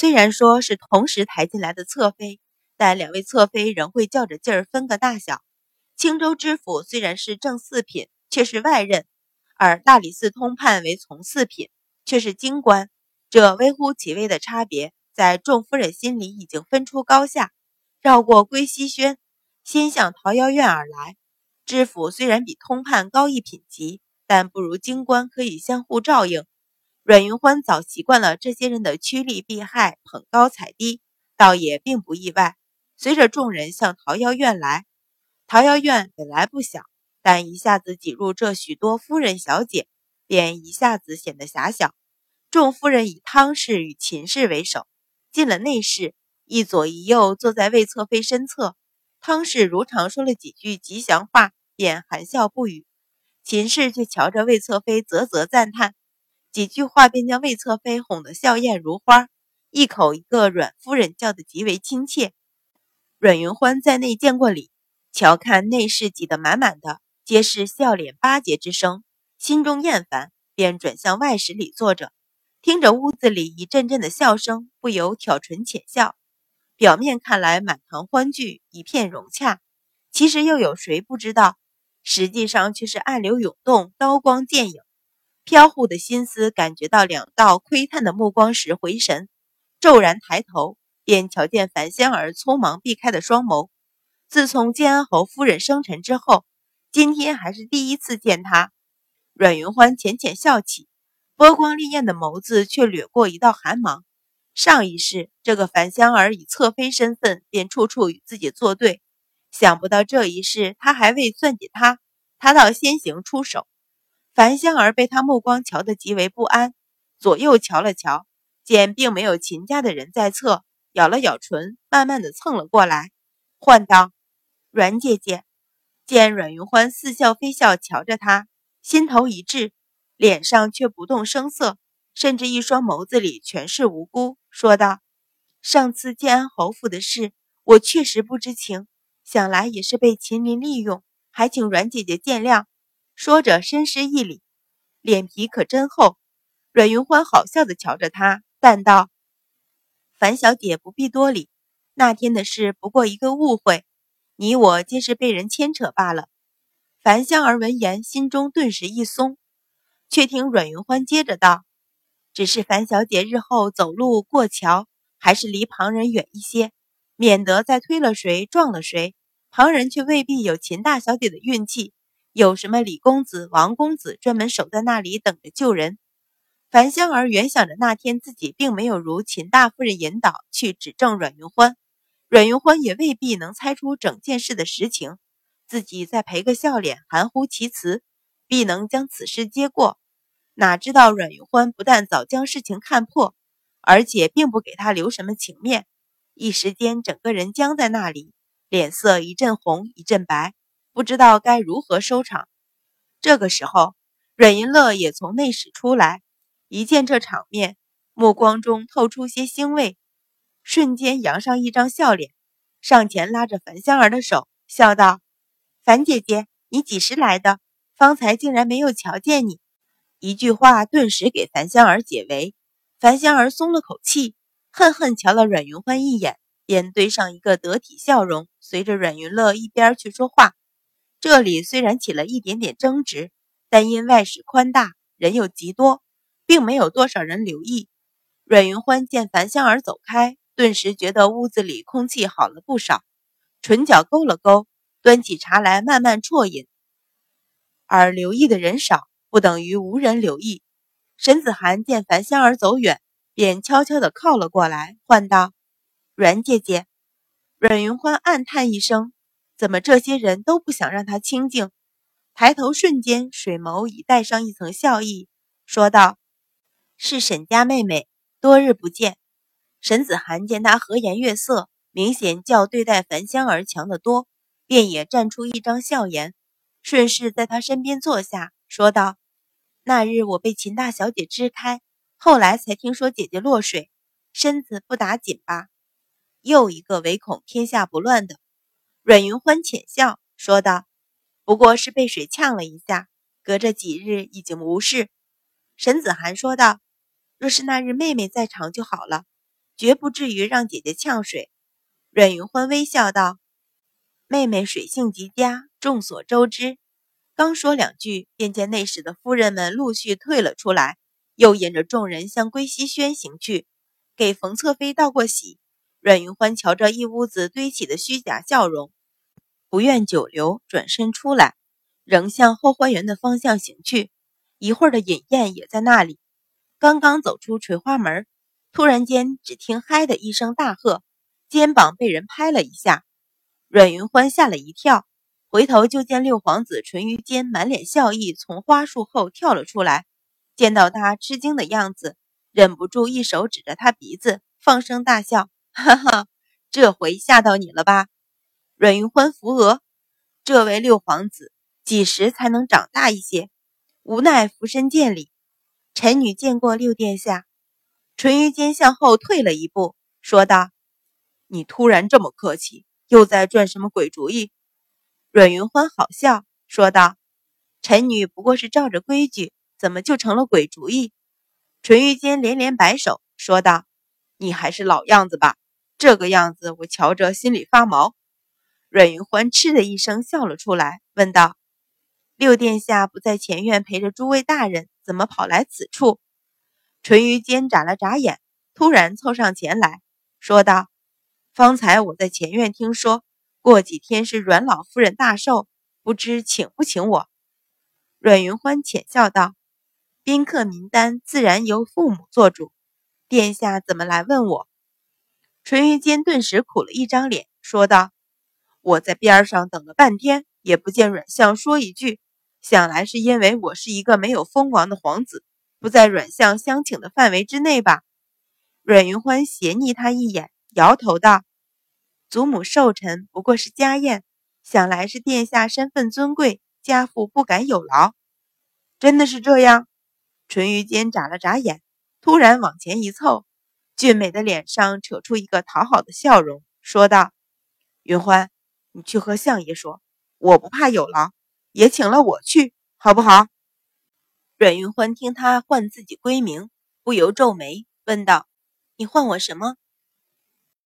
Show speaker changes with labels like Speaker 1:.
Speaker 1: 虽然说是同时抬进来的侧妃，但两位侧妃仍会较着劲儿分个大小。青州知府虽然是正四品，却是外任；而大理寺通判为从四品，却是京官。这微乎其微的差别，在众夫人心里已经分出高下。绕过归西轩，先向桃夭院而来。知府虽然比通判高一品级，但不如京官可以相互照应。阮云欢早习惯了这些人的趋利避害、捧高踩低，倒也并不意外。随着众人向桃夭院来，桃夭院本来不小，但一下子挤入这许多夫人小姐，便一下子显得狭小。众夫人以汤氏与秦氏为首，进了内室，一左一右坐在魏侧妃身侧。汤氏如常说了几句吉祥话，便含笑不语。秦氏却瞧着魏侧妃，啧啧赞叹。几句话便将魏侧妃哄得笑靥如花，一口一个阮夫人叫得极为亲切。阮云欢在内见过礼，瞧看内室挤得满满的，皆是笑脸巴结之声，心中厌烦，便转向外室里坐着，听着屋子里一阵阵的笑声，不由挑唇浅笑。表面看来满堂欢聚，一片融洽，其实又有谁不知道？实际上却是暗流涌动，刀光剑影。飘忽的心思感觉到两道窥探的目光时，回神，骤然抬头，便瞧见樊香儿匆忙避开的双眸。自从建安侯夫人生辰之后，今天还是第一次见他。阮云欢浅浅笑起，波光潋滟的眸子却掠过一道寒芒。上一世，这个樊香儿以侧妃身份便处处与自己作对，想不到这一世，他还未算计他，他倒先行出手。樊香儿被他目光瞧得极为不安，左右瞧了瞧，见并没有秦家的人在侧，咬了咬唇，慢慢的蹭了过来，唤道：“阮姐姐。”见阮云欢似笑非笑瞧着他，心头一滞，脸上却不动声色，甚至一双眸子里全是无辜，说道：“上次建安侯府的事，我确实不知情，想来也是被秦林利用，还请阮姐姐见谅。”说着，深施一礼，脸皮可真厚。阮云欢好笑的瞧着他，淡道：“樊小姐不必多礼，那天的事不过一个误会，你我皆是被人牵扯罢了。”樊香儿闻言，心中顿时一松，却听阮云欢接着道：“只是樊小姐日后走路过桥，还是离旁人远一些，免得再推了谁撞了谁，旁人却未必有秦大小姐的运气。”有什么李公子、王公子专门守在那里等着救人？樊香儿原想着那天自己并没有如秦大夫人引导去指证阮云欢，阮云欢也未必能猜出整件事的实情，自己再赔个笑脸，含糊其辞，必能将此事接过。哪知道阮云欢不但早将事情看破，而且并不给他留什么情面，一时间整个人僵在那里，脸色一阵红一阵白。不知道该如何收场。这个时候，阮银乐也从内室出来，一见这场面，目光中透出些欣慰，瞬间扬上一张笑脸，上前拉着樊香儿的手，笑道：“樊姐姐，你几时来的？方才竟然没有瞧见你。”一句话顿时给樊香儿解围，樊香儿松了口气，恨恨瞧了阮云欢一眼，便堆上一个得体笑容，随着阮云乐一边去说话。这里虽然起了一点点争执，但因外室宽大，人又极多，并没有多少人留意。阮云欢见樊香儿走开，顿时觉得屋子里空气好了不少，唇角勾了勾，端起茶来慢慢啜饮。而留意的人少，不等于无人留意。沈子涵见樊香儿走远，便悄悄地靠了过来，唤道：“阮姐姐。”阮云欢暗叹一声。怎么这些人都不想让他清静？抬头瞬间，水眸已带上一层笑意，说道：“是沈家妹妹，多日不见。”沈子涵见他和颜悦色，明显较对待樊香儿强得多，便也绽出一张笑颜，顺势在他身边坐下，说道：“那日我被秦大小姐支开，后来才听说姐姐落水，身子不打紧吧？又一个唯恐天下不乱的。”阮云欢浅笑说道：“不过是被水呛了一下，隔着几日已经无事。”沈子涵说道：“若是那日妹妹在场就好了，绝不至于让姐姐呛水。阮云欢微笑道：“妹妹水性极佳，众所周知。”刚说两句，便见内室的夫人们陆续退了出来，又引着众人向归西轩行去，给冯侧妃道过喜。阮云欢瞧着一屋子堆起的虚假笑容，不愿久留，转身出来，仍向后花园的方向行去。一会儿的尹燕也在那里，刚刚走出垂花门，突然间只听“嗨”的一声大喝，肩膀被人拍了一下，阮云欢吓了一跳。回头就见六皇子淳于坚满脸笑意，从花树后跳了出来。见到他吃惊的样子，忍不住一手指着他鼻子，放声大笑：“哈哈，这回吓到你了吧？”阮云欢扶额：“这位六皇子几时才能长大一些？”无奈俯身见礼：“臣女见过六殿下。”淳于坚向后退了一步，说道：“你突然这么客气，又在转什么鬼主意？”阮云欢好笑说道：“臣女不过是照着规矩，怎么就成了鬼主意？”淳于坚连连摆手说道：“你还是老样子吧，这个样子我瞧着心里发毛。”阮云欢嗤的一声笑了出来，问道：“六殿下不在前院陪着诸位大人，怎么跑来此处？”淳于坚眨了眨眼，突然凑上前来说道：“方才我在前院听说。”过几天是阮老夫人大寿，不知请不请我？阮云欢浅笑道：“宾客名单自然由父母做主，殿下怎么来问我？”淳于坚顿时苦了一张脸，说道：“我在边上等了半天，也不见阮相说一句，想来是因为我是一个没有封王的皇子，不在阮相相请的范围之内吧？”阮云欢斜睨他一眼，摇头道。祖母寿辰不过是家宴，想来是殿下身份尊贵，家父不敢有劳。真的是这样？淳于坚眨了眨眼，突然往前一凑，俊美的脸上扯出一个讨好的笑容，说道：“云欢，你去和相爷说，我不怕有劳，也请了我去，好不好？”阮云欢听他唤自己闺名，不由皱眉，问道：“你唤我什么？”